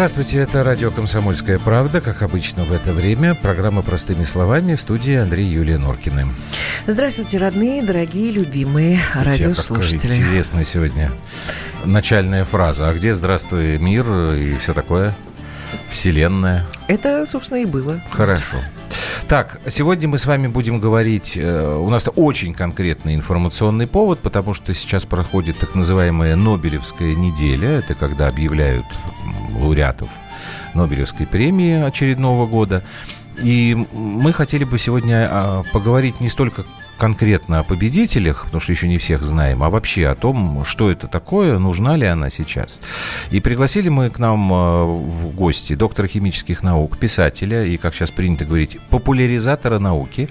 Здравствуйте, это радио «Комсомольская правда». Как обычно в это время, программа «Простыми словами» в студии Андрей Юлия Норкины. Здравствуйте, родные, дорогие, любимые радиослушатели. Интересная сегодня начальная фраза. А где «Здравствуй, мир» и все такое? Вселенная. Это, собственно, и было. Хорошо. Так, сегодня мы с вами будем говорить, э, у нас очень конкретный информационный повод, потому что сейчас проходит так называемая Нобелевская неделя. Это когда объявляют лауреатов Нобелевской премии очередного года. И мы хотели бы сегодня а, поговорить не столько конкретно о победителях, потому что еще не всех знаем, а вообще о том, что это такое, нужна ли она сейчас. И пригласили мы к нам а, в гости доктора химических наук, писателя и, как сейчас принято говорить, популяризатора науки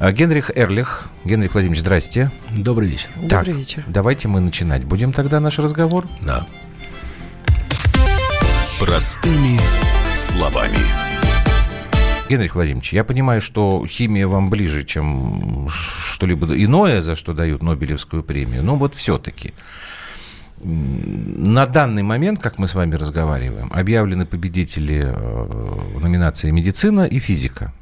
а, Генрих Эрлих. Генрих Владимирович, здрасте. Добрый вечер. Так, Добрый вечер. Давайте мы начинать. Будем тогда наш разговор? Да. Простыми словами. Генрих Владимирович, я понимаю, что химия вам ближе, чем что-либо иное, за что дают Нобелевскую премию, но вот все-таки на данный момент, как мы с вами разговариваем, объявлены победители э, номинации «Медицина» и «Физика».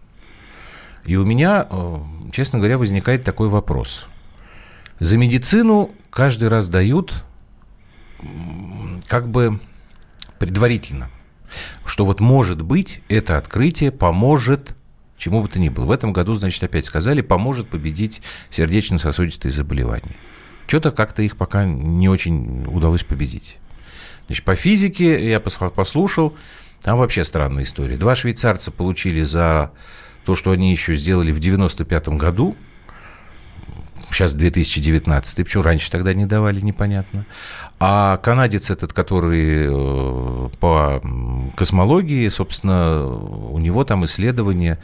И у меня, э, честно говоря, возникает такой вопрос. За медицину каждый раз дают как бы предварительно, что вот может быть это открытие поможет чему бы то ни было. В этом году, значит, опять сказали, поможет победить сердечно-сосудистые заболевания. Что-то как-то их пока не очень удалось победить. Значит, по физике я послушал, там вообще странная история. Два швейцарца получили за то, что они еще сделали в 95 году – Сейчас 2019. Почему раньше тогда не давали, непонятно. А канадец этот, который э, по космологии, собственно, у него там исследования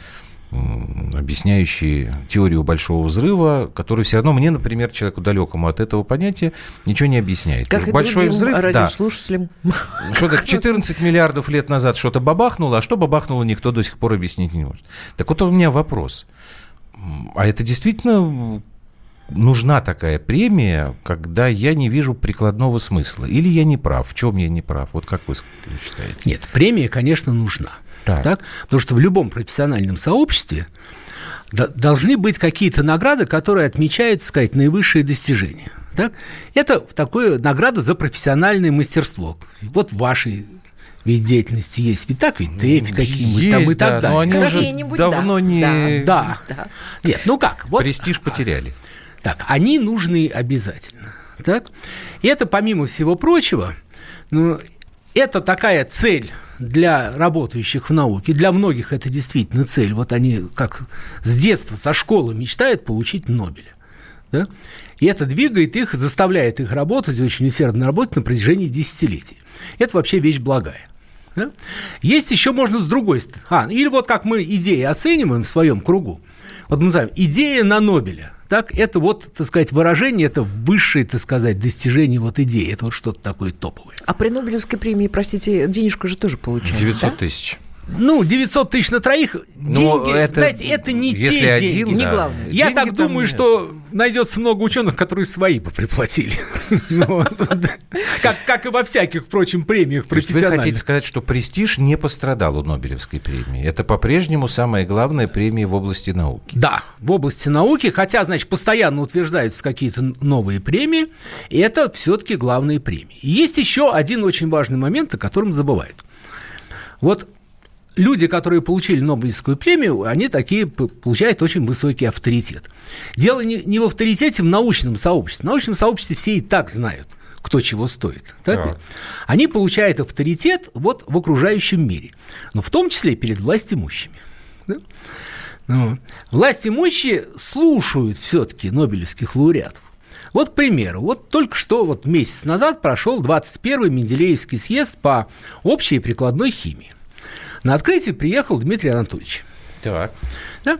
объясняющие теорию большого взрыва, который все равно мне, например, человеку далекому от этого понятия, ничего не объясняет. Как Большой взрыв, радиослушателям. да. Что-то 14 миллиардов лет назад что-то бабахнуло, а что бабахнуло, никто до сих пор объяснить не может. Так вот у меня вопрос. А это действительно нужна такая премия, когда я не вижу прикладного смысла? Или я не прав? В чем я не прав? Вот как вы считаете? Нет, премия, конечно, нужна. Так. Так? Потому что в любом профессиональном сообществе должны быть какие-то награды, которые отмечают, так сказать, наивысшие достижения. Так? Это такое награда за профессиональное мастерство. Вот в вашей ведь деятельности есть. Ведь так ведь ТЭФИ какие-нибудь там и так да, далее. Но они уже давно да. не... Да. да. Нет, ну как? Вот, Престиж потеряли. Так, они нужны обязательно. Так? Это, помимо всего прочего, ну, это такая цель для работающих в науке. Для многих это действительно цель. Вот они как с детства, со школы мечтают получить Нобеля. Да? И это двигает их, заставляет их работать, очень усердно работать на протяжении десятилетий. Это вообще вещь благая. Да? Есть еще можно с другой стороны. А, или вот как мы идеи оцениваем в своем кругу. Вот мы называем идея на Нобеля. Так, это вот, так сказать, выражение, это высшее, так сказать, достижение вот идеи. Это вот что-то такое топовое. А при Нобелевской премии, простите, денежку же тоже получают, 900 да? тысяч. Ну, 900 тысяч на троих, Но деньги, это, знаете, это не если те один, деньги. Да. Не главное. Я так думаю, нет. что найдется много ученых, которые свои бы приплатили. Ну, как и во всяких, впрочем, премиях профессиональных. Вы хотите сказать, что престиж не пострадал у Нобелевской премии? Это по-прежнему самая главная премия в области науки? Да, в области науки, хотя, значит, постоянно утверждаются какие-то новые премии, это все-таки главные премии. Есть еще один очень важный момент, о котором забывают. Вот люди, которые получили Нобелевскую премию, они такие получают очень высокий авторитет. Дело не, не в авторитете в научном сообществе. В научном сообществе все и так знают, кто чего стоит. Так да. Они получают авторитет вот в окружающем мире, но в том числе перед властимущими. Да? Ну, власть имущие слушают все-таки нобелевских лауреатов. Вот, к примеру, вот только что вот месяц назад прошел 21-й Менделеевский съезд по общей и прикладной химии. На открытие приехал Дмитрий Анатольевич. Так. Да?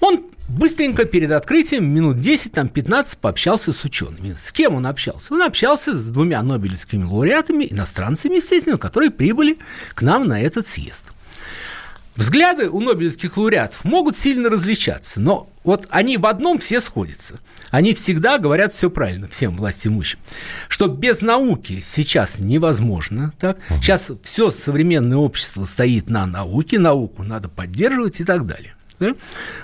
Он быстренько перед открытием, минут 10, там 15, пообщался с учеными. С кем он общался? Он общался с двумя нобелевскими лауреатами, иностранцами, естественно, которые прибыли к нам на этот съезд. Взгляды у нобелевских лауреатов могут сильно различаться, но вот они в одном все сходятся. Они всегда говорят все правильно, всем власть имущим. Что без науки сейчас невозможно. Так? Сейчас все современное общество стоит на науке, науку надо поддерживать и так далее. Да?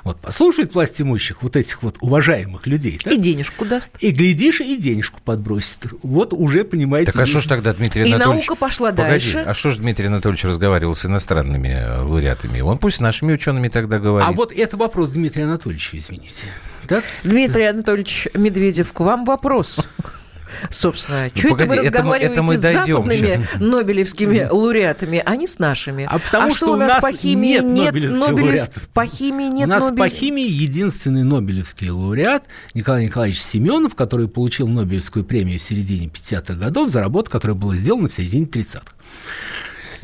Вот послушает власть имущих вот этих вот уважаемых людей. Да? И денежку даст. И глядишь, и денежку подбросит. Вот уже понимаете. Так а что ж тогда Дмитрий и Анатольевич... И наука пошла Погоди, дальше. А что же Дмитрий Анатольевич разговаривал с иностранными э, лауреатами? Он пусть с нашими учеными тогда говорит. А вот это вопрос Дмитрия Анатольевича, извините. Так? Дмитрий Анатольевич Медведев, к вам вопрос. Собственно, Ну, что это погоди, вы это мы- разговариваете это мы с западными щас. нобелевскими лауреатами, а не с нашими? А потому что у у нас, нас по химии нет нет, нобелевских нобелев- лауреатов. По химии нет У нас нобель- по химии единственный нобелевский лауреат Николай Николаевич Семенов, который получил Нобелевскую премию в середине 50-х годов за работу, которая была сделана в середине 30-х.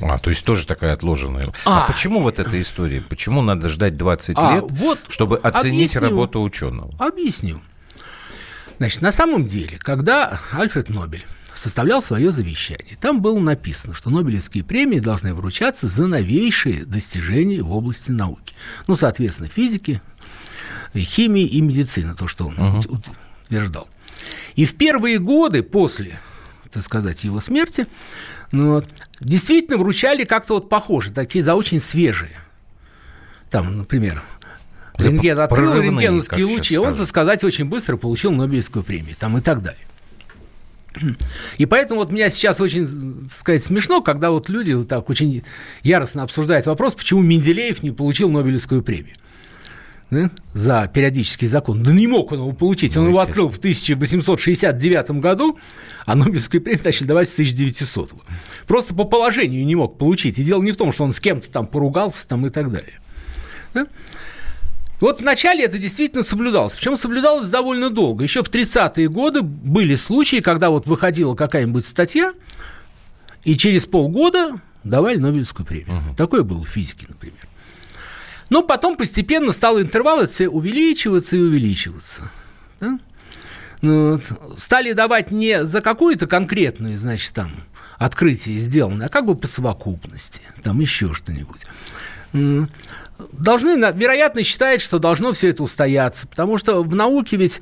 А, то есть тоже такая отложенная. А, А. почему вот эта история? Почему надо ждать 20 А, лет, вот чтобы оценить объясню. работу ученого? Объясню. Значит, на самом деле, когда Альфред Нобель составлял свое завещание, там было написано, что Нобелевские премии должны вручаться за новейшие достижения в области науки. Ну, соответственно, физики, химии и медицины, то, что он ут- утверждал. И в первые годы после, так сказать, его смерти, ну, вот, действительно вручали как-то вот похоже, такие за очень свежие. Там, например, рентген открыл рентгеновские лучи, и он, так сказать, очень быстро получил Нобелевскую премию, там и так далее. И поэтому вот меня сейчас очень, так сказать, смешно, когда вот люди вот так очень яростно обсуждают вопрос, почему Менделеев не получил Нобелевскую премию да, за периодический закон. Да не мог он его получить. Он Ну, его открыл в 1869 году, а Нобелевскую премию начали давать с 1900 Просто по положению не мог получить. И дело не в том, что он с кем-то там поругался там, и так далее. Да? Вот вначале это действительно соблюдалось. Причем соблюдалось довольно долго. Еще в 30-е годы были случаи, когда вот выходила какая-нибудь статья, и через полгода давали Нобелевскую премию. Такое было в физике, например. Но потом постепенно стал интервал это все увеличиваться и увеличиваться. Да? Ну, вот. Стали давать не за какую-то конкретную, значит, там, открытие сделанное, а как бы по совокупности, там еще что-нибудь. Должны, вероятно, считать, что должно все это устояться, потому что в науке ведь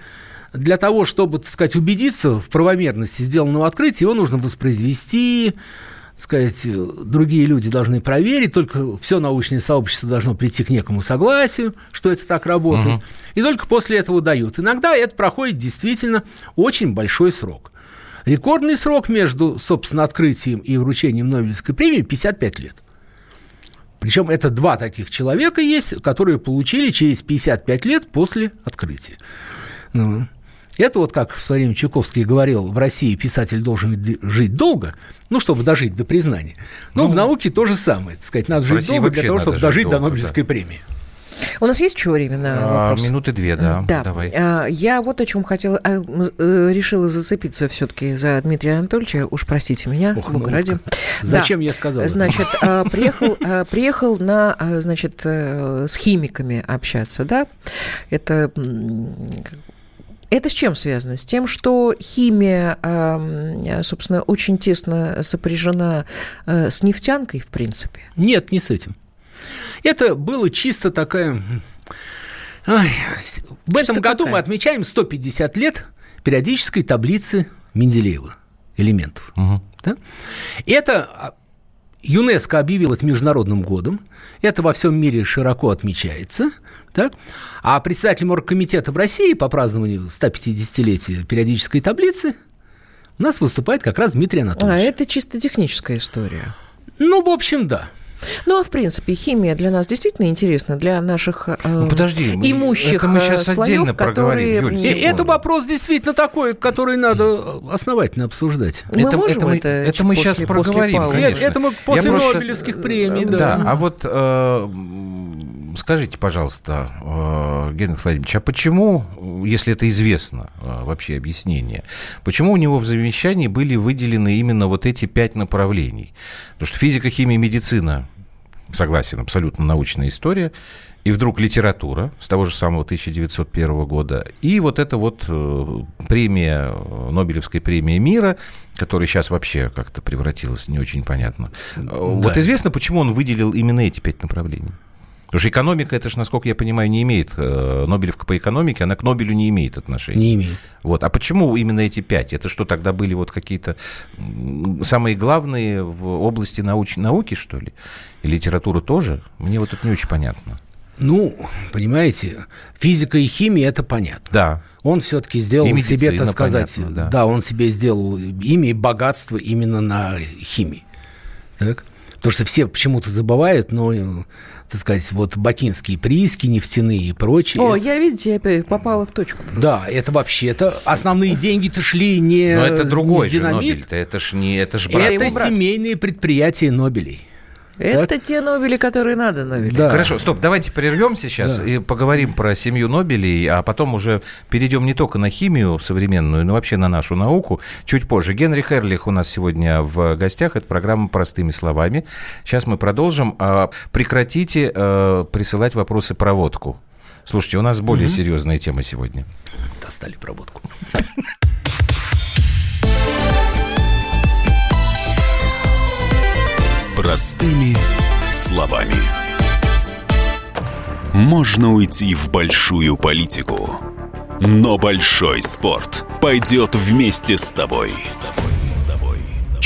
для того, чтобы, так сказать, убедиться в правомерности сделанного открытия, его нужно воспроизвести, так сказать, другие люди должны проверить, только все научное сообщество должно прийти к некому согласию, что это так работает, и только после этого дают. Иногда это проходит действительно очень большой срок. Рекордный срок между, собственно, открытием и вручением Нобелевской премии 55 лет. Причем это два таких человека есть, которые получили через 55 лет после открытия. Ну, это вот как в свое время Чуковский говорил, в России писатель должен жить долго, ну, чтобы дожить до признания. Но в науке то же самое, так сказать, надо жить долго для того, чтобы жить дожить до долго, Нобелевской премии. У нас есть еще время на А, вопрос? минуты две, да. Да, Давай. А, Я вот о чем хотела, а, э, решила зацепиться все-таки за Дмитрия Анатольевича. Уж простите меня, Ох, бога ради. Зачем Да. я сказал? это? Значит, а, приехал, а, приехал на, а, значит, э, с химиками общаться, да? Это это с чем связано? С тем, что химия, а, собственно, очень тесно сопряжена э, с нефтянкой, в принципе. Нет, не с этим. Это было чисто такая... С- в этом году какая? мы отмечаем 150 лет периодической таблицы Менделеева элементов. Мгм. Да? Это а, ЮНЕСКО объявил это международным годом. Это во всем мире широко отмечается. Так? А председатель оргкомитета в России по празднованию 150-летия периодической таблицы у нас выступает как раз Дмитрий А Анатольевич. это чисто техническая история. Ну, в общем, да. Ну, а в принципе, химия для нас действительно интересна, для наших э, Ну, подожди, мы- имущих это мы э, щас слоев, отдельно которые... проговорим, Юль, И это вопрос действительно такой, который надо основательно обсуждать. Мы Это- можем это мы- это, это мы после- после проговорим, паузы? конечно. Это мы после Я просто- Нобелевских премий, да. Да, а вот э, скажите, пожалуйста, э, Геннадий Владимирович, а почему, если это известно, э, вообще объяснение, почему у него в завещании были выделены именно вот эти пять направлений? Потому что физика, химия, медицина, согласен, абсолютно научная история, и вдруг литература с того же самого 1901 года, и вот эта вот э, премия, э, Нобелевская премия мира, которая сейчас вообще как-то превратилась, не очень понятно. Э, Вот известно, почему он выделил именно эти пять направлений? Потому что экономика, это же, насколько я понимаю, не имеет, э, Нобелевка по экономике, она к Нобелю не имеет отношения. Не имеет. Вот. А почему именно эти пять? Это что, тогда были вот какие-то самые главные в области науч... науки, что ли? И литература тоже? Мне вот это не очень понятно. Ну, понимаете, физика и химия это понятно. Да. Он все-таки сделал и себе, так сказать, понятно, да. да, он себе сделал имя и богатство именно на химии. Так? Потому что все почему-то забывают, но, так сказать, вот бакинские прииски, нефтяные и прочее. О, я, видите, я опять попала в точку. Просто. Да, это вообще-то основные деньги-то шли не Но это другой же Нобель, это ж не, это ж брат. Это семейные предприятия Нобелей. Это так? те Нобели, которые надо Нобели. Да. Хорошо, стоп, давайте прервемся сейчас да. и поговорим про семью Нобелей, а потом уже перейдем не только на химию современную, но вообще на нашу науку чуть позже. Генри Херлих у нас сегодня в гостях. Это программа «Простыми словами». Сейчас мы продолжим. А, прекратите э, присылать вопросы про водку. Слушайте, у нас более угу. серьезная тема сегодня. Достали проводку. Простыми словами. Можно уйти в большую политику, но большой спорт пойдет вместе с тобой. С тобой.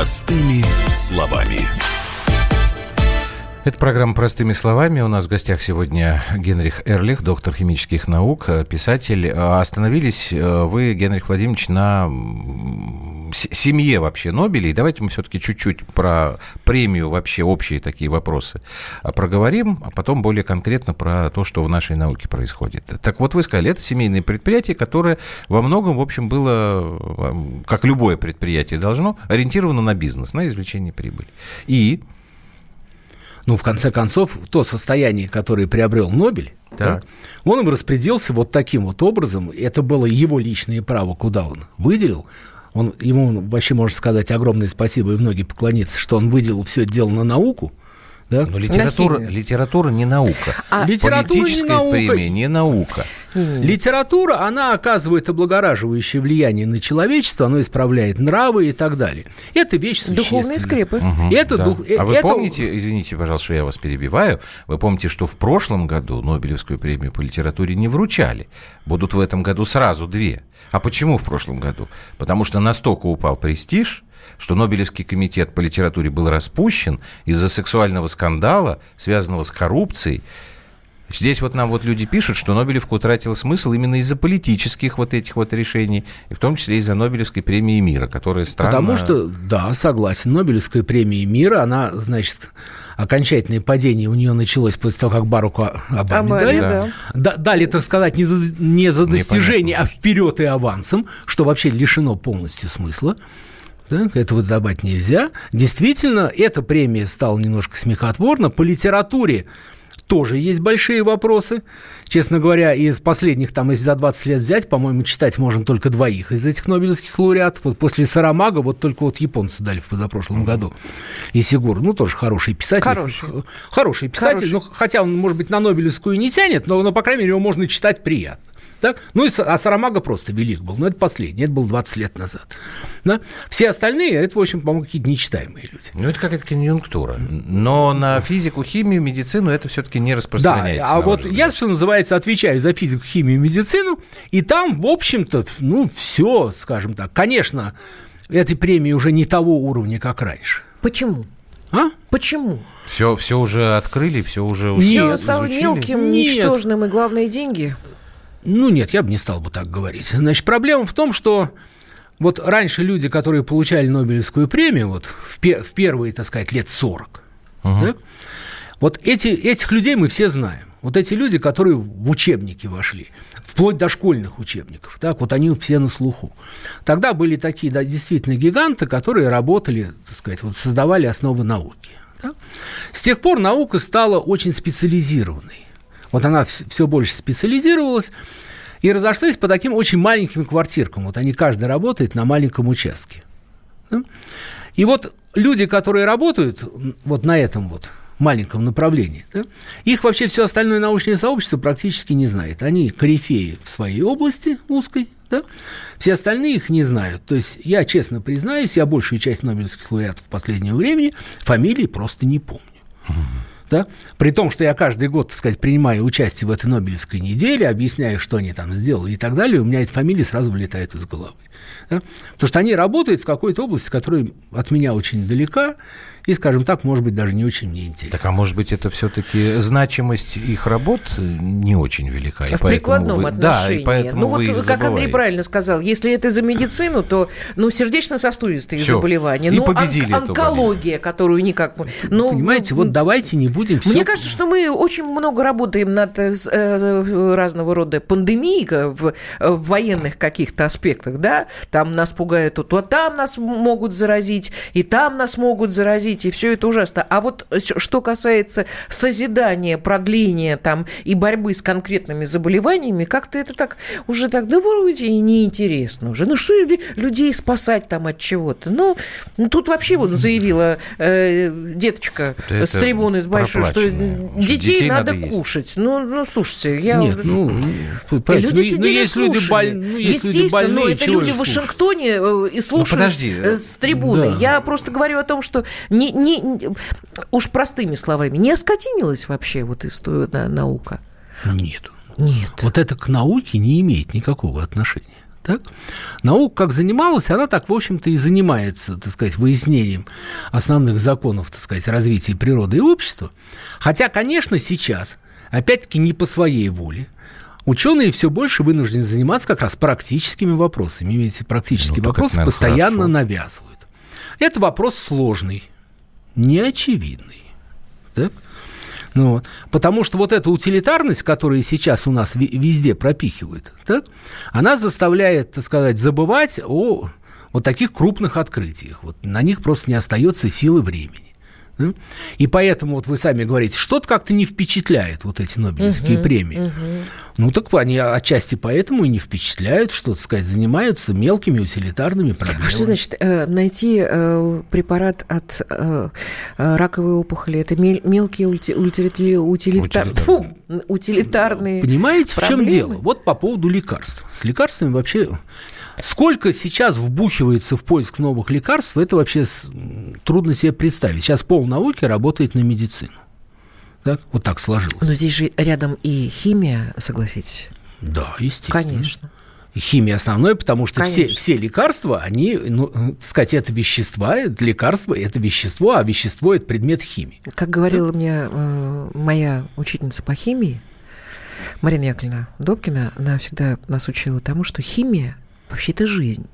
Простыми словами. Это программа «Простыми словами». У нас в гостях сегодня Генрих Эрлих, доктор химических наук, писатель. Остановились э, вы, Генрих Владимирович, на семье вообще Нобелей. Давайте мы все-таки чуть-чуть про премию, вообще общие такие вопросы проговорим, а потом более конкретно про то, что в нашей науке происходит. Так вот, вы сказали, это семейное предприятие, которое во многом, в общем, было, э, как любое предприятие должно, ориентировано на бизнес, на извлечение прибыли. И ну, в конце концов, то состояние, которое приобрел Нобель, да, он им распределился вот таким вот образом. Это было его личное право, куда он выделил. Он, ему вообще можно сказать огромное спасибо и многие поклониться, что он выделил все это дело на науку. Да? Но литература, литература не наука. А литература не наука. премия не наука. Литература, она оказывает облагораживающее влияние на человечество, она исправляет нравы и так далее. Это вещь Духовные скрепы. Угу, это да. дух, а вы это... помните, извините, пожалуйста, что я вас перебиваю, вы помните, что в прошлом году Нобелевскую премию по литературе не вручали. Будут в этом году сразу две. А почему в прошлом году? Потому что настолько упал престиж, что Нобелевский комитет по литературе был распущен из-за сексуального скандала, связанного с коррупцией, Здесь вот нам вот люди пишут, что Нобелевка утратила смысл именно из-за политических вот этих вот решений, и в том числе из-за Нобелевской премии мира, которая странно... Потому что, да, согласен, Нобелевская премия мира, она, значит, окончательное падение у нее началось после того, как Баруку Обаме дали. Да. Да, дали, так сказать, не за, не за достижение, Непонятно. а вперед и авансом, что вообще лишено полностью смысла. Да, этого добавить нельзя. Действительно, эта премия стала немножко смехотворна. По литературе тоже есть большие вопросы. Честно говоря, из последних, там, если за 20 лет взять, по-моему, читать можно только двоих из этих нобелевских лауреатов. Вот после Сарамага вот только вот японцы дали в позапрошлом году. И Сигур, ну, тоже хороший писатель. Хороший. Хороший писатель, хороший. Ну, хотя он, может быть, на Нобелевскую не тянет, но, но, по крайней мере, его можно читать приятно. Так? Ну, и, а Сарамага просто велик был. Но это последний, это был 20 лет назад. Да? Все остальные, это, в общем, по-моему, какие-то нечитаемые люди. Ну, это какая-то конъюнктура. Но на физику, химию, медицину это все-таки не распространяется. Да, а вот я, что называется, отвечаю за физику, химию, медицину, и там, в общем-то, ну, все, скажем так. Конечно, этой премии уже не того уровня, как раньше. Почему? А? Почему? Все, все уже открыли, все уже Все стало мелким, Нет. ничтожным, и главные деньги. Ну, нет, я бы не стал бы так говорить. Значит, проблема в том, что вот раньше люди, которые получали Нобелевскую премию, вот в, пе- в первые, так сказать, лет 40, угу. да, вот эти, этих людей мы все знаем. Вот эти люди, которые в учебники вошли, вплоть до школьных учебников, так, вот они все на слуху. Тогда были такие, да, действительно гиганты, которые работали, так сказать, вот создавали основы науки. Да? С тех пор наука стала очень специализированной. Вот она все больше специализировалась и разошлась по таким очень маленьким квартиркам. Вот они каждый работает на маленьком участке. И вот люди, которые работают вот на этом вот маленьком направлении, да, их вообще все остальное научное сообщество практически не знает. Они корифеи в своей области узкой, да? Все остальные их не знают. То есть я честно признаюсь, я большую часть Нобелевских лауреатов в последнее время фамилии просто не помню. Да? При том, что я каждый год, так сказать, принимаю участие в этой Нобелевской неделе, объясняю, что они там сделали и так далее, у меня эти фамилии сразу вылетают из головы. Да? Потому что они работают в какой-то области, которая от меня очень далека, и, скажем так, может быть, даже не очень мне интересно. Так, а может быть, это все-таки значимость их работ не очень велика. А в прикладном вы... отношении. Да, и поэтому ну, вот, как забываете. Андрей правильно сказал, если это за медицину, то, ну, сердечно-сосудистые все. заболевания, и ну, победили он- онкология, которую никак... Ну, Понимаете, вот давайте не будем... Мне все... кажется, что мы очень много работаем над э, э разного рода пандемией в, в военных каких-то аспектах, да, там нас пугают, то, то там нас могут заразить, и там нас могут заразить, развитии, все это ужасно. А вот что касается созидания, продления там и борьбы с конкретными заболеваниями, как-то это так уже так, да вроде и неинтересно уже. Ну что людей спасать там от чего-то? Ну, ну тут вообще вот заявила э, деточка это с трибуны с большой, что детей, детей надо, надо кушать. Ну, ну, слушайте, я... Нет, ну, люди ну, сидели ну, есть люди боль... ну, есть Естественно, люди больные, но это люди в Вашингтоне э, и слушают ну, подожди. Э, с трибуны. Да. Я просто говорю о том, что не, не, уж простыми словами, не оскотинилась вообще вот история наука? Нет. Нет. Вот это к науке не имеет никакого отношения. Так? Наука как занималась, она так, в общем-то, и занимается, так сказать, выяснением основных законов, так сказать, развития природы и общества. Хотя, конечно, сейчас, опять-таки, не по своей воле, ученые все больше вынуждены заниматься как раз практическими вопросами. Имеете практические ну, вопросы это, наверное, постоянно хорошо. навязывают. Это вопрос сложный, неочевидный. Так? Ну, вот. Потому что вот эта утилитарность, которая сейчас у нас везде пропихивают, так, она заставляет, так сказать, забывать о вот таких крупных открытиях. Вот на них просто не остается силы времени. И поэтому вот вы сами говорите, что-то как-то не впечатляет вот эти Нобелевские угу, премии. Угу. Ну так они отчасти поэтому и не впечатляют, что, так сказать, занимаются мелкими утилитарными проблемами. А что значит э, найти э, препарат от э, раковой опухоли? Это мелкие утилитарные Понимаете, проблемы? в чем дело? Вот по поводу лекарств. С лекарствами вообще Сколько сейчас вбухивается в поиск новых лекарств, это вообще трудно себе представить. Сейчас пол науки работает на медицину. Так? Вот так сложилось. Но здесь же рядом и химия, согласитесь? Да, естественно. Конечно. Химия основное, потому что все, все лекарства, они, ну, сказать, это вещества, это лекарство, это вещество, а вещество – это предмет химии. Как говорила да? мне э, моя учительница по химии, Марина Яковлевна Добкина, она всегда нас учила тому, что химия вообще это жизнь.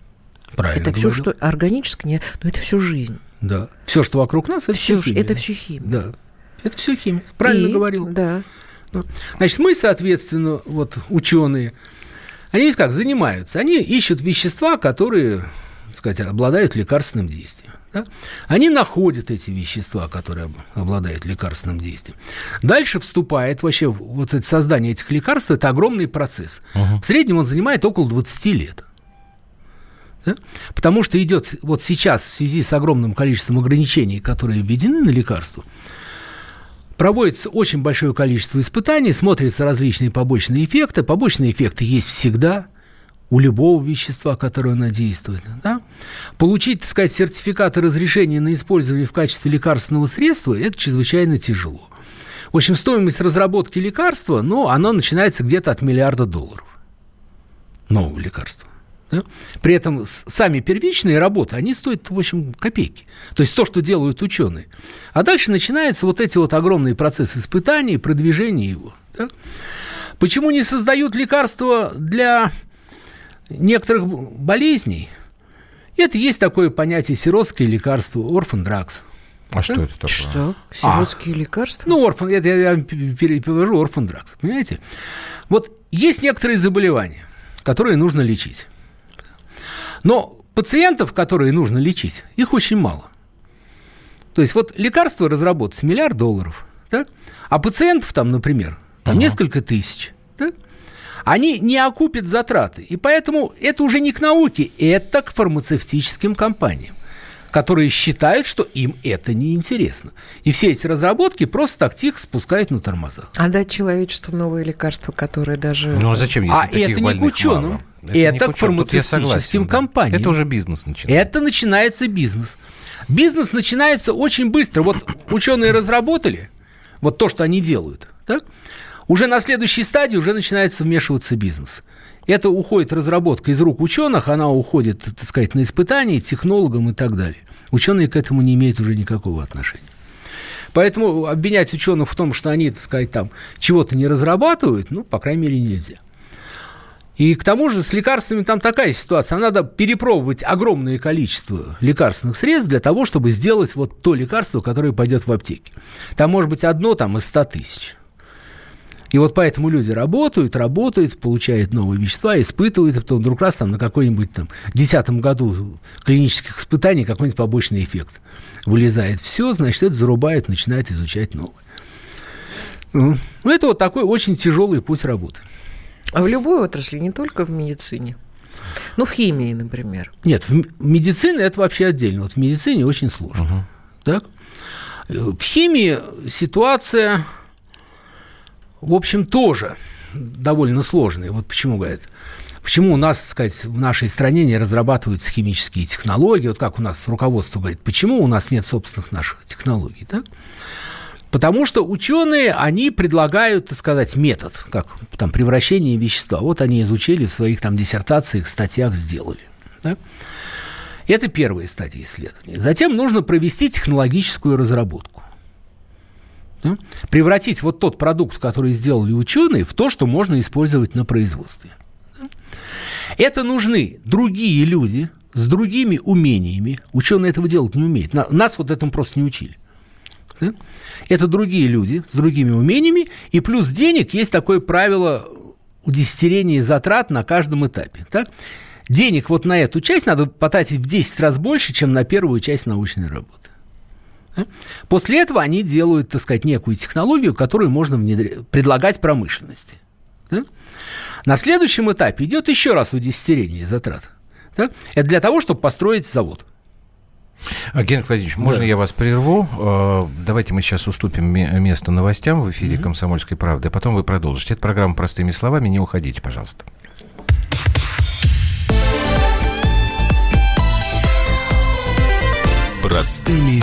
Правильно. Это все, что органическое, но это все жизнь. Да. Все, что вокруг нас, это все, все химия. Это все химия. Да. Это все химия. Правильно И, говорил. Да. Значит, мы, соответственно, вот ученые, они как занимаются? Они ищут вещества, которые, так сказать, обладают лекарственным действием. Да? Они находят эти вещества, которые обладают лекарственным действием. Дальше вступает вообще вот это создание этих лекарств, это огромный процесс. Угу. В среднем он занимает около 20 лет. Да? Потому что идет вот сейчас в связи с огромным количеством ограничений, которые введены на лекарства, проводится очень большое количество испытаний, смотрятся различные побочные эффекты. Побочные эффекты есть всегда у любого вещества, которое оно действует. Да? Получить, так сказать, сертификат и разрешение на использование в качестве лекарственного средства – это чрезвычайно тяжело. В общем, стоимость разработки лекарства, ну, оно начинается где-то от миллиарда долларов. Нового лекарства. Да? При этом сами первичные работы, они стоят, в общем, копейки. То есть то, что делают ученые. А дальше начинаются вот эти вот огромные процессы испытаний, продвижения его. Да? Почему не создают лекарства для некоторых болезней? Это есть такое понятие сиротское лекарство, орфан дракс. А да? что это такое? Что? Сиротские а. лекарства? Ну, орфан, это я, я перевожу орфан дракс, понимаете? Вот есть некоторые заболевания, которые нужно лечить. Но пациентов, которые нужно лечить, их очень мало. То есть вот лекарство разработать миллиард долларов, так? а пациентов там, например, там uh-huh. несколько тысяч. Так? Они не окупят затраты. И поэтому это уже не к науке, это к фармацевтическим компаниям которые считают, что им это неинтересно. И все эти разработки просто так тихо спускают на тормозах. А дать человечеству новые лекарства, которые даже... Ну а зачем, если а это не к ученым. Мало? Это, это к фармацевтическим компаниям. Это уже бизнес начинается. Это начинается бизнес. Бизнес начинается очень быстро. Вот ученые разработали вот то, что они делают. Так? Уже на следующей стадии уже начинается вмешиваться бизнес. Это уходит разработка из рук ученых, она уходит, так сказать, на испытания, технологам и так далее. Ученые к этому не имеют уже никакого отношения. Поэтому обвинять ученых в том, что они, так сказать, там чего-то не разрабатывают, ну, по крайней мере, нельзя. И к тому же с лекарствами там такая ситуация. Надо перепробовать огромное количество лекарственных средств для того, чтобы сделать вот то лекарство, которое пойдет в аптеке. Там может быть одно там, из 100 тысяч. И вот поэтому люди работают, работают, получают новые вещества, испытывают, и потом вдруг раз там на какой-нибудь там десятом году клинических испытаний какой-нибудь побочный эффект вылезает. Все, значит, это зарубает, начинает изучать новое. Ну, это вот такой очень тяжелый путь работы. А в любой отрасли, не только в медицине. Ну, в химии, например. Нет, в медицине это вообще отдельно. Вот в медицине очень сложно. Угу. Так? В химии ситуация в общем, тоже довольно сложные. Вот почему, говорят, почему у нас, так сказать, в нашей стране не разрабатываются химические технологии, вот как у нас руководство говорит, почему у нас нет собственных наших технологий, так? Потому что ученые, они предлагают, так сказать, метод, как там превращение вещества. Вот они изучили в своих там диссертациях, статьях сделали. Так? Это первая стадия исследования. Затем нужно провести технологическую разработку да, превратить вот тот продукт, который сделали ученые, в то, что можно использовать на производстве. Это нужны другие люди с другими умениями. Ученые этого делать не умеют. Нас вот этому просто не учили. Да? Это другие люди с другими умениями, и плюс денег есть такое правило удесятерения затрат на каждом этапе. Так? Денег вот на эту часть надо потратить в 10 раз больше, чем на первую часть научной работы. После этого они делают, так сказать, некую технологию, которую можно внедрять, предлагать промышленности. Да? На следующем этапе идет еще раз удесятерение затрат. Да? Это для того, чтобы построить завод. А, Геннадий Владимирович, можно да. я вас прерву? А, давайте мы сейчас уступим место новостям в эфире mm-hmm. «Комсомольской правды», а потом вы продолжите. Это программа «Простыми словами». Не уходите, пожалуйста. Простыми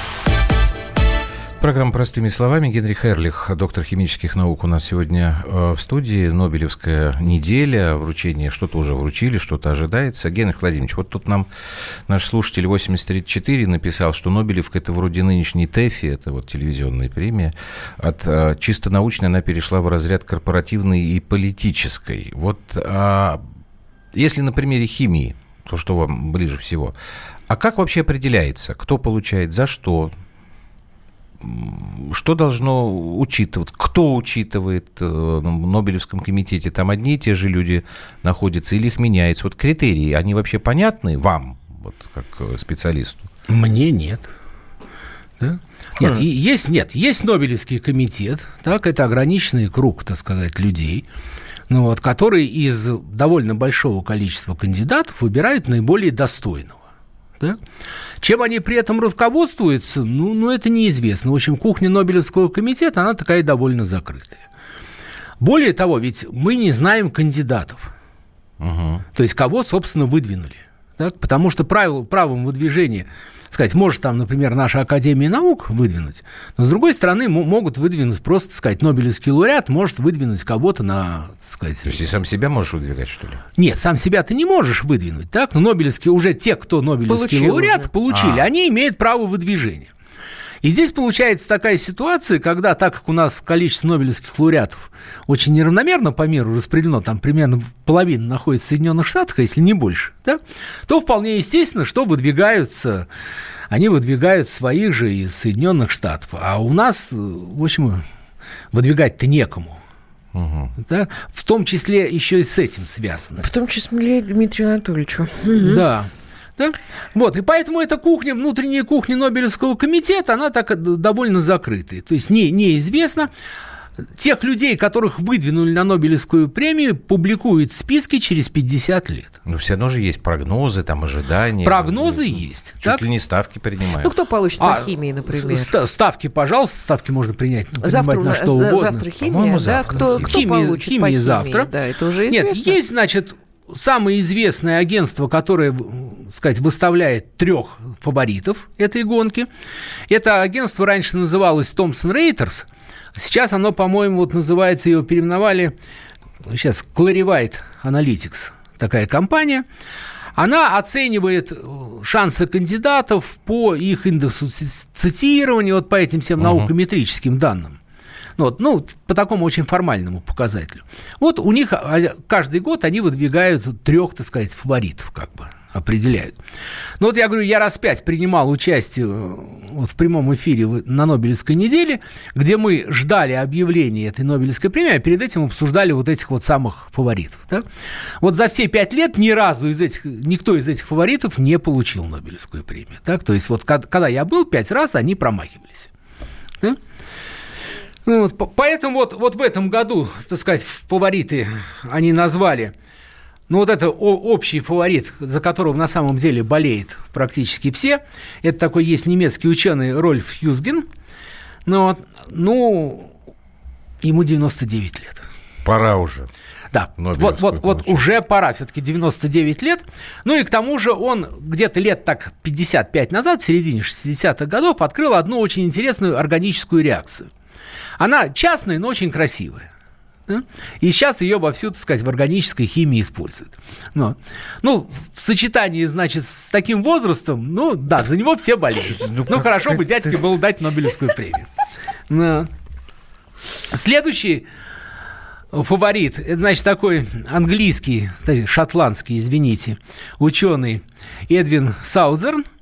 Программа «Простыми словами». Генри Херлих, доктор химических наук, у нас сегодня э, в студии. Нобелевская неделя, вручение, что-то уже вручили, что-то ожидается. Генрих Владимирович, вот тут нам наш слушатель 8034 написал, что Нобелевка – это вроде нынешней ТЭФИ, это вот телевизионная премия. От э, чисто научной она перешла в разряд корпоративной и политической. Вот а если на примере химии, то, что вам ближе всего, а как вообще определяется, кто получает за что, что должно учитывать, кто учитывает э, в Нобелевском комитете, там одни и те же люди находятся или их меняется. Вот критерии, они вообще понятны вам, вот как э, специалисту? Мне нет. Да? Нет, хм. есть, нет, есть Нобелевский комитет, так, это ограниченный круг, так сказать, людей, ну, вот, которые из довольно большого количества кандидатов выбирают наиболее достойного. Да? Чем они при этом руководствуются, ну, ну, это неизвестно. В общем, кухня Нобелевского комитета, она такая довольно закрытая. Более того, ведь мы не знаем кандидатов. Угу. То есть, кого, собственно, выдвинули. Так? Потому что правил, правом выдвижения сказать, может там, например, наша Академия наук выдвинуть, но с другой стороны могут выдвинуть просто, сказать, Нобелевский лауреат может выдвинуть кого-то на, сказать... То есть и сам себя можешь выдвигать, что ли? Нет, сам себя ты не можешь выдвинуть, так? Но Нобелевские, уже те, кто Нобелевский Получил лауреат, уже. получили, а. они имеют право выдвижения. И здесь получается такая ситуация, когда, так как у нас количество нобелевских лауреатов очень неравномерно по миру распределено, там примерно половина находится в Соединенных Штатах, а если не больше, да, то вполне естественно, что выдвигаются, они выдвигают своих же из Соединенных Штатов. А у нас, в общем, выдвигать-то некому. Угу. Да? В том числе еще и с этим связано. В том числе Дмитрию Анатольевичу. Угу. Да. Да? Вот, и поэтому эта кухня, внутренняя кухня Нобелевского комитета, она так довольно закрытая. То есть не, неизвестно. Тех людей, которых выдвинули на Нобелевскую премию, публикуют списки через 50 лет. Но все равно же есть прогнозы, там ожидания. Прогнозы ну, есть. Чуть так? ли не ставки принимают. Ну, кто получит а, по химии, например? Ставки, пожалуйста, ставки можно принять. Завтра, на что угодно. завтра химия, да? Завтра. Кто, кто химия, получит химия по химии? завтра. Да, это уже известно. Нет, есть, значит, самое известное агентство, которое, сказать, выставляет трех фаворитов этой гонки. Это агентство раньше называлось Thomson Reuters. Сейчас оно, по-моему, вот называется, его переименовали, сейчас, Clarivate Analytics, такая компания. Она оценивает шансы кандидатов по их индексу цитирования, вот по этим всем наукометрическим данным. Ну, вот, ну, по такому очень формальному показателю. Вот у них а, каждый год они выдвигают трех, так сказать, фаворитов, как бы определяют. Ну вот я говорю, я раз пять принимал участие э, вот в прямом эфире на Нобелевской неделе, где мы ждали объявления этой Нобелевской премии, а перед этим обсуждали вот этих вот самых фаворитов. Да? Вот за все пять лет ни разу из этих, никто из этих фаворитов не получил Нобелевскую премию. Так? То есть вот когда я был пять раз, они промахивались. Да? Ну, вот, поэтому вот, вот в этом году, так сказать, фавориты они назвали ну, вот это общий фаворит, за которого на самом деле болеет практически все. Это такой есть немецкий ученый Рольф Хьюзген. Но, ну, ему 99 лет. Пора уже. Да, вот, вот, вот уже пора, все-таки 99 лет. Ну и к тому же он где-то лет так 55 назад, в середине 60-х годов, открыл одну очень интересную органическую реакцию. Она частная, но очень красивая. И сейчас ее вовсю, так сказать, в органической химии используют. Но, ну, в сочетании, значит, с таким возрастом, ну, да, за него все болеют. Ну, ну хорошо бы дядьке было дать Нобелевскую премию. Но. Следующий фаворит, это, значит, такой английский, шотландский, извините, ученый Эдвин Саузерн –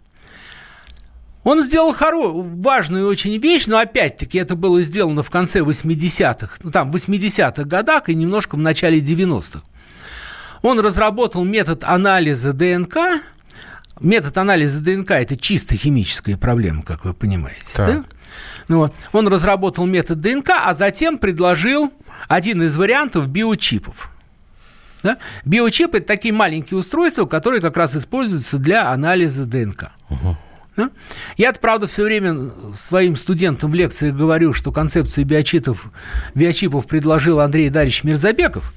он сделал хоро... важную очень вещь, но опять-таки это было сделано в конце 80-х, ну там в 80-х годах и немножко в начале 90-х. Он разработал метод анализа ДНК. Метод анализа ДНК – это чисто химическая проблема, как вы понимаете. Да? Ну, вот. Он разработал метод ДНК, а затем предложил один из вариантов биочипов. Да? Биочип – это такие маленькие устройства, которые как раз используются для анализа ДНК. Угу. Да? Я, правда, все время своим студентам в лекциях говорю, что концепцию биочипов, биочипов предложил Андрей Дарьевич Мирзабеков,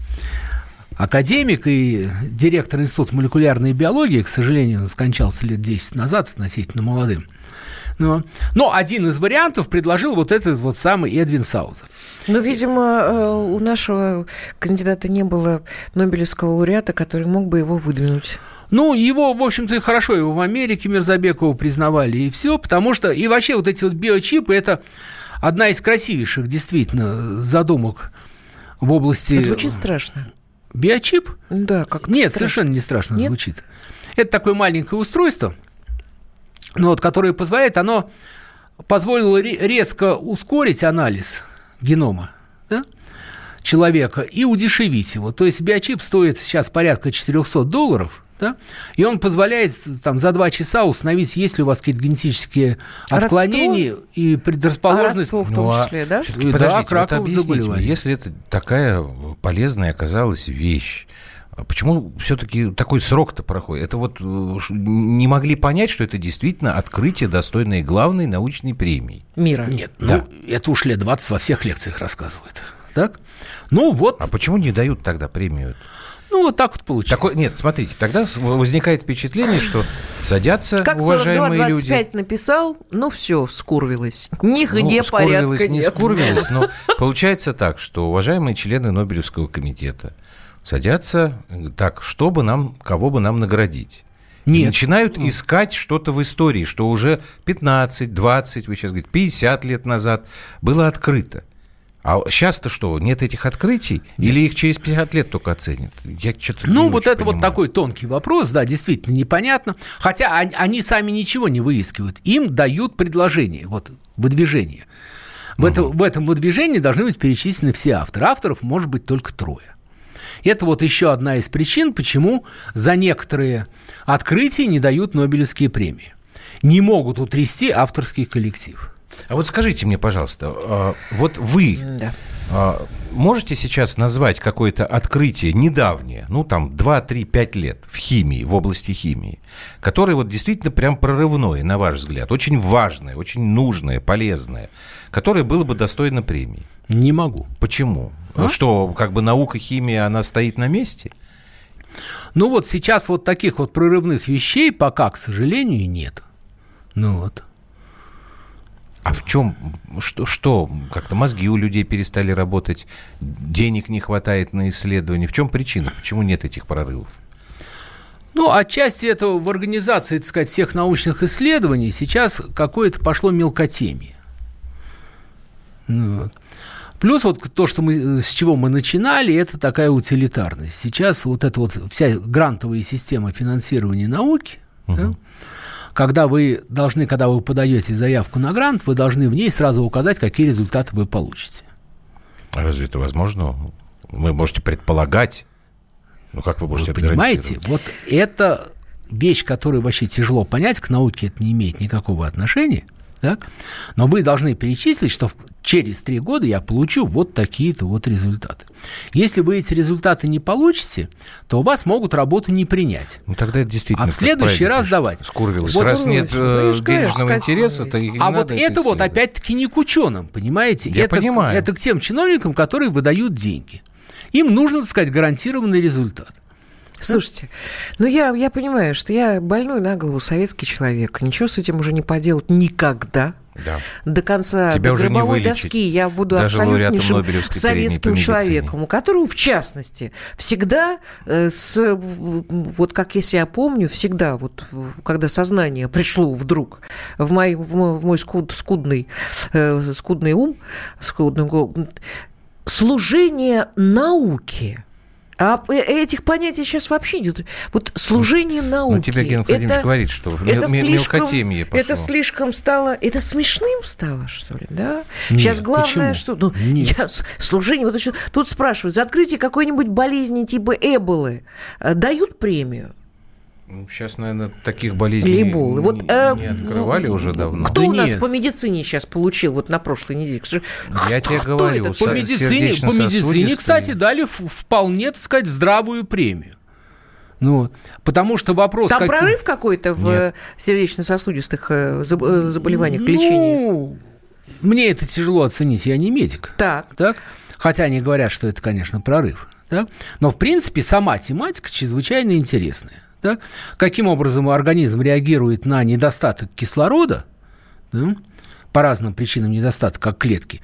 академик и директор Института молекулярной биологии, к сожалению, он скончался лет 10 назад, относительно молодым. Но, но один из вариантов предложил вот этот вот самый Эдвин Саузер. Ну, видимо, э, у нашего кандидата не было Нобелевского лауреата, который мог бы его выдвинуть. Ну, его, в общем-то, хорошо его в Америке Мирзабекова признавали, и все, потому что, и вообще вот эти вот биочипы, это одна из красивейших, действительно, задумок в области... Звучит страшно. Биочип? Да, как Нет, страшно. совершенно не страшно Нет? звучит. Это такое маленькое устройство, ну, вот, которое позволяет, оно позволило резко ускорить анализ генома да, человека и удешевить его. То есть биочип стоит сейчас порядка 400 долларов, да? И он позволяет там, за два часа установить, есть ли у вас какие-то генетические отклонения Родство? и предрасположенность. А в том ну, числе, да? Подождите, да, вот объясните, если это такая полезная оказалась вещь, Почему все-таки такой срок-то проходит? Это вот э, не могли понять, что это действительно открытие, достойное главной научной премии. Мира. Нет, да. ну, это уж лет 20 во всех лекциях рассказывают. Так? Ну вот. А почему не дают тогда премию? Ну, вот так вот получилось. Такой, нет, смотрите, тогда возникает впечатление, что садятся как уважаемые 42, 25 люди. написал, ну все, скурвилось. Нигде ну, порядка не нет. скурвилось, но получается так, что уважаемые члены Нобелевского комитета садятся так, чтобы нам, кого бы нам наградить. И Нет. начинают искать что-то в истории, что уже 15, 20, вы сейчас говорите, 50 лет назад было открыто. А сейчас-то что, нет этих открытий? Или их через 50 лет только оценят? Я что-то Ну, вот это вот понимаю. такой тонкий вопрос, да, действительно непонятно. Хотя они, сами ничего не выискивают. Им дают предложение, вот, выдвижение. В, это, в этом выдвижении должны быть перечислены все авторы. Авторов может быть только трое. Это вот еще одна из причин, почему за некоторые открытия не дают Нобелевские премии. Не могут утрясти авторский коллектив. А вот скажите мне, пожалуйста, а, вот вы Да. А, можете сейчас назвать какое-то открытие недавнее, ну там 2, 3, 5 лет в химии, в области химии, которое вот действительно прям прорывное, на ваш взгляд, очень важное, очень нужное, полезное, которое было бы достойно премии? Не могу. Почему? Что, как бы наука, химия, она стоит на месте? Ну вот сейчас вот таких вот прорывных вещей пока, к сожалению, нет. Ну вот. А в чем, что, что как-то мозги у людей перестали работать, денег не хватает на исследования? В чем причина? Почему нет этих прорывов? Ну, отчасти этого в организации, так сказать, всех научных исследований сейчас какое-то пошло мелкотемие. Ну, вот. Плюс вот то, что мы, с чего мы начинали, это такая утилитарность. Сейчас вот эта вот вся грантовая система финансирования науки, да, когда вы должны, когда вы подаете заявку на грант, вы должны в ней сразу указать, какие результаты вы получите. А Разве это возможно? Вы можете предполагать. Ну, как вы можете Вы понимаете, вот это вещь, которую вообще тяжело понять, к науке это не имеет никакого отношения, так? но вы должны перечислить, что через три года я получу вот такие-то вот результаты. Если вы эти результаты не получите, то у вас могут работу не принять. Ну, тогда это действительно... А в следующий раз давать. Скурвилось. Вот, раз нет э, денежного интереса, то а вот это вот исследовать. опять-таки не к ученым, понимаете? Я это, понимаю. Это к тем чиновникам, которые выдают деньги. Им нужно, так сказать, гарантированный результат. Слушайте, ну я, я понимаю, что я больной на голову советский человек. Ничего с этим уже не поделать никогда. Да. До конца Тебя до уже не гробовой вылечить. доски я буду Даже абсолютнейшим советским человеком, у которого, в частности, всегда, э, с, вот как я себя помню, всегда, вот когда сознание пришло вдруг в мой, в мой, в мой скуд- скудный, э, скудный ум, скудный служение науке. А п- этих понятий сейчас вообще нет. Вот служение науки. Ну, тебя Ген Владимирович это- говорит, что это слишком- пошло. Это слишком стало... Это смешным стало, что ли, да? Нет, Сейчас главное, почему? что... Ну, Нет. я служение... Вот еще, тут спрашивают, за открытие какой-нибудь болезни типа Эболы э, дают премию? Сейчас, наверное, таких болезней Или Эболы? Вот, не, э, не открывали уже давно. Кто Да у нас нет. по медицине сейчас получил вот на прошлой неделе? Я кто- тебе кто говорю, этот По медицине, по медицине, кстати, дали вполне, так сказать, здравую премию. Ну, потому что вопрос... Там как- прорыв какой-то в Нет. сердечно-сосудистых э, э, заболеваниях, лечении? Ну, мне это тяжело оценить, я не медик. Так. Так? Хотя они говорят, что это, конечно, прорыв. Так? Но, в принципе, сама тематика чрезвычайно интересная. Так? Каким образом организм реагирует на недостаток кислорода, да? по разным причинам недостаток, как клетки.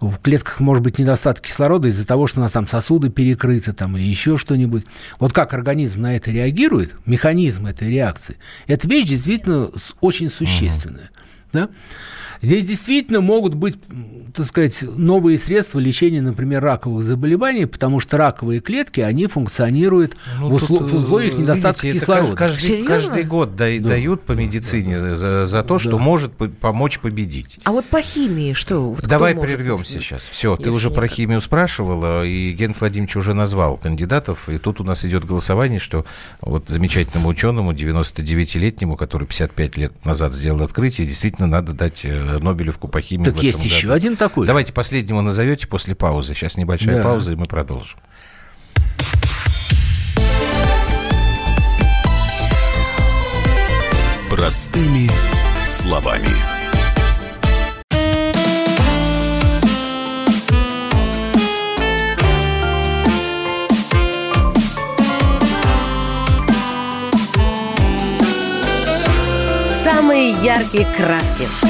В клетках может быть недостаток кислорода из-за того, что у нас там сосуды перекрыты там, или еще что-нибудь. Вот как организм на это реагирует, механизм этой реакции, это вещь действительно очень существенная. Да? Здесь действительно могут быть, так сказать, новые средства лечения, например, раковых заболеваний, потому что раковые клетки, они функционируют Ну, в, услов- тут, в условиях недостатка видите, кислорода. Каждый, Серьезно? каждый год да- дают по медицине за- за, за то, что Да. может по- помочь победить. А вот по химии что? Вот Давай прервемся быть? сейчас. Все, ты уже про химию спрашивала, и Ген Владимирович уже назвал кандидатов, и тут у нас идет голосование, что вот замечательному ученому, 99-летнему, который 55 лет назад сделал открытие, действительно надо дать э, Нобелевку по химии. Так в этом есть еще году. один такой. Давайте последнего назовете после паузы. Сейчас небольшая Да. пауза, и мы продолжим. Простыми словами. Самые яркие краски.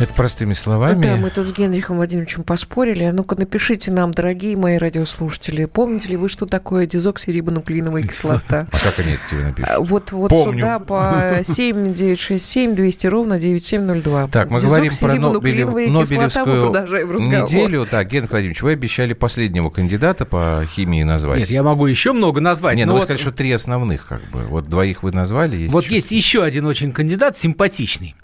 Это простыми словами. Да, мы тут с Генрихом Владимировичем поспорили. А ну-ка напишите нам, дорогие мои радиослушатели, помните ли вы, что такое дезоксирибонуклеиновая кислота? А как они это тебе напишут? А, Вот, вот Помню. сюда по 7967 200 ровно 9702. Так, мы говорим про Нобелев- Дезоксирибонуклеиновая кислота, мы Нобелевскую продолжаем разговор. неделю. Так, Генрих Владимирович, вы обещали последнего кандидата по химии назвать. Нет, я могу еще много назвать. Не, но ну вы вот- сказали, что три основных, как бы. Вот двоих вы назвали. Есть Вот еще- есть еще один очень кандидат, симпатичный.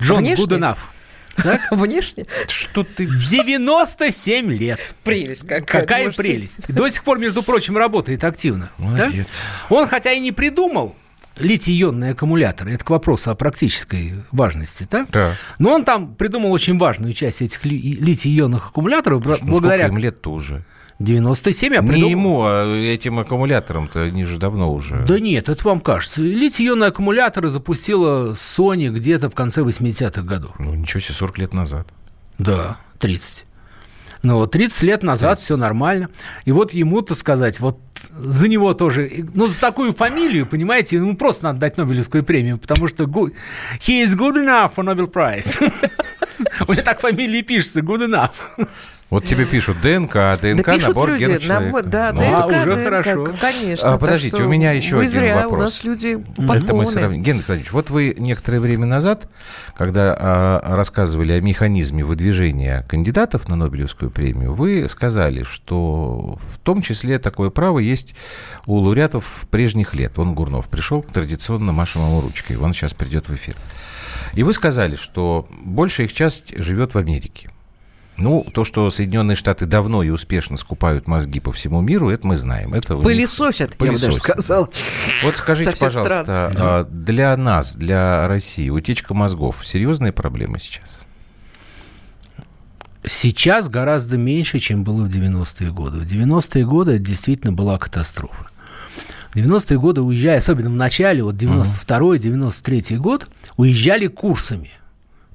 Джон Внешне? Гуденаф. Внешне Что ты... 97 лет. прелесть какая. Какая Думаешь, прелесть. До сих пор, между прочим, работает активно. Да? Молодец. Он хотя и не придумал литий-ионные аккумуляторы, это к вопросу о практической важности, да? Да. Но он там придумал очень важную часть этих ли- литий-ионных аккумуляторов, Ну, благодаря сколько им лет-то уже? 97, я Не придумал. ему, а этим аккумуляторам-то они же давно уже... Да нет, это вам кажется. Литий-ионные аккумуляторы запустила Sony где-то в конце 80-х годов. Ну, ничего себе, 40 лет назад. Да, 30. Но вот 30 лет назад все нормально. И вот ему-то сказать, вот за него тоже, ну, за такую фамилию, понимаете, ему просто надо дать Нобелевскую премию, потому что good, he is good enough for Nobel Prize. У меня так фамилии пишется, good enough. Вот тебе пишут ДНК, а Да ДНК пишут набор люди, генов нам- человека. да, Ну, ДНК, а, уже ДНК, хорошо. конечно. А, так подождите, что у меня еще один зря, вопрос. у нас люди Это мы подмоны. сравним. Геннадий Владимирович, вот вы некоторое время назад, когда а, рассказывали о механизме выдвижения кандидатов на Нобелевскую премию, вы сказали, что в том числе такое право есть у лауреатов прежних лет. Он, Гурнов, пришел, традиционно машем ему ручкой. Он сейчас придет в эфир. И вы сказали, что большая их часть живет в Америке. Ну, то, что Соединенные Штаты давно и успешно скупают мозги по всему миру, это мы знаем. Это у них- Пылесосят, я бы даже Пылесосят, сказал. Вот скажите, пожалуйста, а, для нас, для России, утечка мозгов серьезная проблема сейчас? Сейчас гораздо меньше, чем было в 90-е годы. В 90-е годы это действительно была катастрофа. В 90-е годы уезжая, особенно в начале, вот 92-й, 93-й год, уезжали курсами.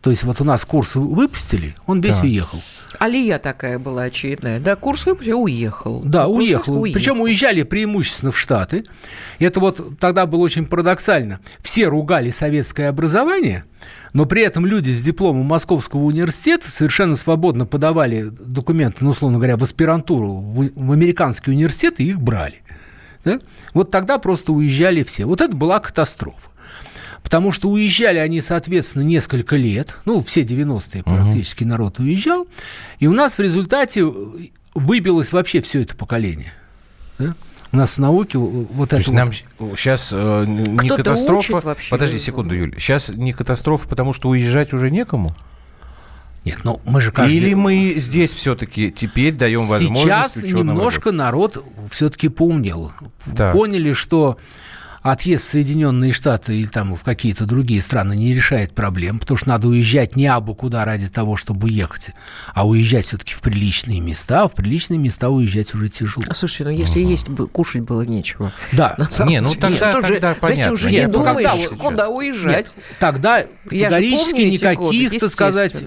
То есть вот у нас курс выпустили, он весь Так. уехал. Алия такая была очередная. Да, курс выпустил, уехал. Да, Курс уехал. выпустил, Причем уезжали преимущественно в Штаты. Это вот тогда было очень парадоксально. Все ругали советское образование, но при этом люди с дипломом Московского университета совершенно свободно подавали документы, ну, условно говоря, в аспирантуру, в, в американский университет и их брали. Да? Вот тогда просто уезжали все. Вот это была катастрофа. Потому что уезжали они, соответственно, несколько лет. Ну, все 90-е практически народ уезжал. И у нас в результате выбилось вообще все это поколение. Да? У нас в науке вот То это есть вот- нам сейчас не Кто-то катастрофа... учит вообще? Подожди секунду, Юль. Сейчас не катастрофа, потому что уезжать уже некому? Нет, ну мы же каждый... Или мы здесь все-таки теперь даем возможность Сейчас немножко народ все-таки поумнел. Так. Поняли, что отъезд в Соединенные Штаты или там в какие-то другие страны не решает проблем, потому что надо уезжать не абы куда ради того, чтобы ехать, а уезжать все-таки в приличные места. А в приличные места уезжать уже тяжело. А слушайте, ну если есть бы, кушать было нечего. Да. На самом Не, ну тогда- Тут же тогда Зачем понятно. же Нет, не когда думаешь, куда уезжать? Нет, тогда же категорически эти годы, никаких, так сказать...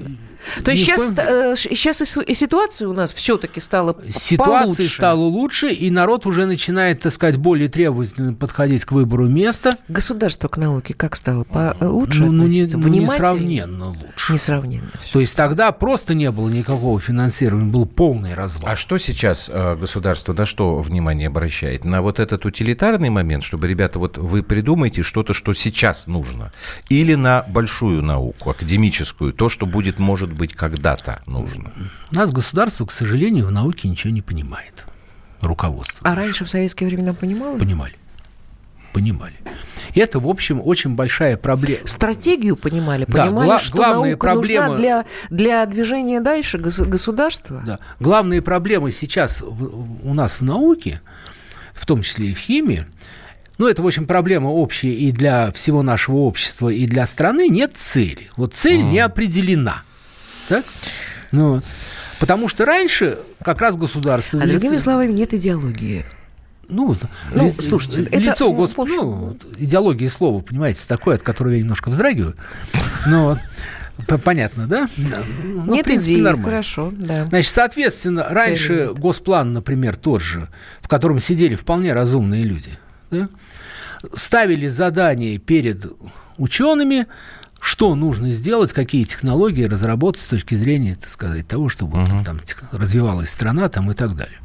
То есть сейчас, коем- э, сейчас и ситуация у нас все-таки стала Ситуация получше. стала лучше, и народ уже начинает, так сказать, более требовательно подходить к выбору места. Государство к науке как стало? По- лучше ну, ну, не, ну, несравненно лучше. Несравненно. всё. То есть тогда просто не было никакого финансирования, был полный развал. А что сейчас э, государство на что внимание обращает? На вот этот утилитарный момент, чтобы, ребята, вот вы придумаете что-то, что сейчас нужно? Или на большую науку, академическую, то, что будет, может быть, когда-то нужно? У нас государство, к сожалению, в науке ничего не понимает. Руководство. А раньше в советские времена понимала? Понимали. Понимали. И это, в общем, очень большая проблема. Стратегию понимали, Да, понимали, гла- что главная наука проблема- нужна для, для движения дальше гос- государства. Да. Главные проблемы сейчас в- у нас в науке, в том числе и в химии, ну, это, в общем, проблема общая и для всего нашего общества, и для страны, нет цели. Вот цель не определена. Так? Ну, потому что раньше как раз государство... А другими лице- словами, нет идеологии. Ну, Ну, ли- слушайте, это, лицо ну, Господа, в общем, ну, идеология слова, понимаете, такое, от которого я немножко вздрагиваю. Но п- понятно, да? Ну, в нет принципе, идеи, нормально. хорошо, да. Значит, соответственно, раньше нет. госплан, например, тот же, в котором сидели вполне разумные люди, да, ставили задания перед учеными, что нужно сделать, какие технологии разработать с точки зрения, так сказать, того, чтобы угу. вот, там развивалась страна там, и так далее.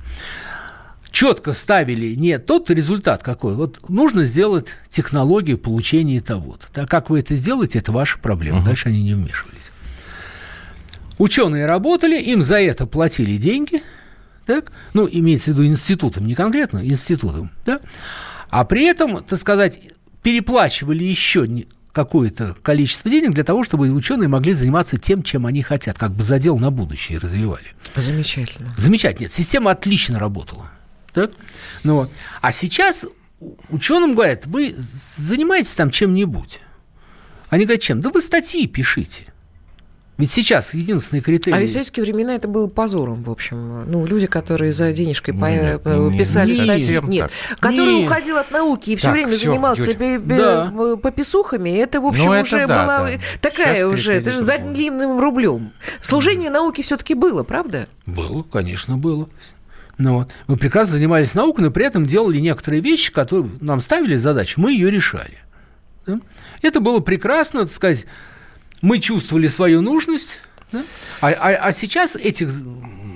Четко ставили не тот результат какой, вот нужно сделать технологию получения того-то. Так как вы это сделаете, это ваша проблема. Угу. Дальше они не вмешивались. Ученые работали, им за это платили деньги, так? ну, имеется в виду институтом, не конкретно, институтом, да? а при этом, так сказать, переплачивали еще какое-то количество денег для того, чтобы ученые могли заниматься тем, чем они хотят, как бы задел на будущее развивали. Замечательно. Замечательно. Нет, система отлично работала. Так? Ну, а сейчас ученым говорят, вы занимаетесь там чем-нибудь. Они говорят, чем? Да вы статьи пишите. Ведь сейчас единственный критерий... А в советские времена это было позором, в общем. Ну, люди, которые за денежкой ну, нет, по... писали нет, статьи, нет, который нет. уходил от науки и все так, время все, занимался Юрий. да. пописухами, это, в общем, ну, это уже да, была да. такая сейчас уже, это же за длинным рублем. Служение mm. науки все-таки было, правда? Было, конечно, было. Ну, вот. Мы прекрасно занимались наукой, но при этом делали некоторые вещи, которые нам ставили задачу, мы ее решали. Это было прекрасно, так сказать, мы чувствовали свою нужность, да? а, а, а сейчас этих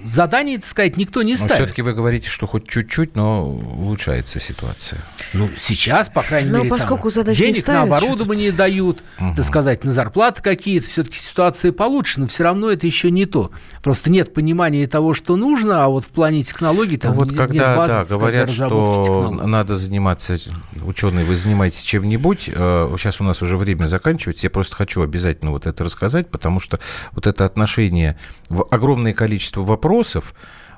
заданий, так сказать, никто не ставит. Но все-таки вы говорите, что хоть чуть-чуть, но улучшается ситуация. Ну, сейчас, по крайней но мере, поскольку там, денег ставят, на оборудование дают, угу. так сказать, на зарплаты какие-то, все-таки ситуация получше, но все равно это еще не то. Просто нет понимания того, что нужно, а вот в плане технологий там вот нет, когда, базы, да, говорят, что надо заниматься, ученые, вы занимаетесь чем-нибудь, э, сейчас у нас уже время заканчивается, я просто хочу обязательно вот это рассказать, потому что вот это отношение огромное количество вопросов,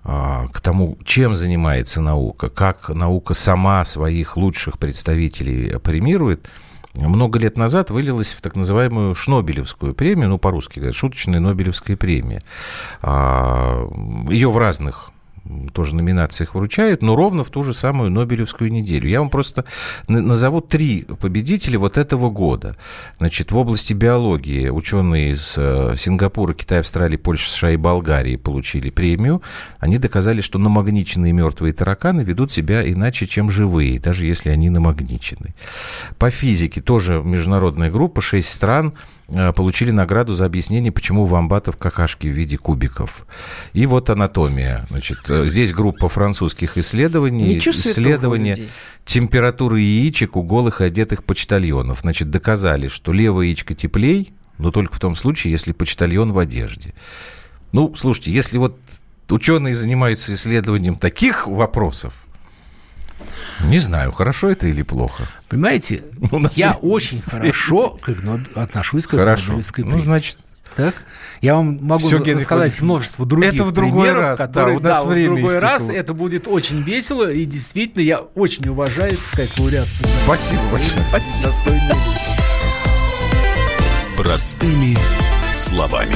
а, к тому, чем занимается наука, как наука сама своих лучших представителей премирует, много лет назад вылилась в так называемую Шнобелевскую премию, ну, по-русски говорят, шуточная Нобелевская премия. А, Ее в разных тоже номинациях вручают, но ровно в ту же самую Нобелевскую неделю. Я вам просто назову три победителя вот этого года. Значит, в области биологии ученые из э, Сингапура, Китая, Австралии, Польши, США и Болгарии получили премию. Они доказали, что намагниченные мертвые тараканы ведут себя иначе, чем живые, даже если они намагничены. По физике тоже международная группа, шесть стран – получили награду за объяснение, почему у вамбатов какашки в виде кубиков. И вот анатомия. Значит, э, здесь группа французских исследований. Исследование температуры яичек у голых и одетых почтальонов. Значит, доказали, что левое яичко теплей, но только в том случае, если почтальон в одежде. Ну, слушайте, если вот ученые занимаются исследованием таких вопросов, не знаю, хорошо это или плохо. Понимаете, я очень хорошо к отношусь к Нобелевской Ну, значит, так? Я вам могу Все, рассказать множество других Это в другой примеров, раз, которые, да, у нас да, время в другой истекло. раз это будет очень весело, и действительно я очень уважаю, так сказать, лауреатов. Спасибо большое. Спасибо. Простыми словами.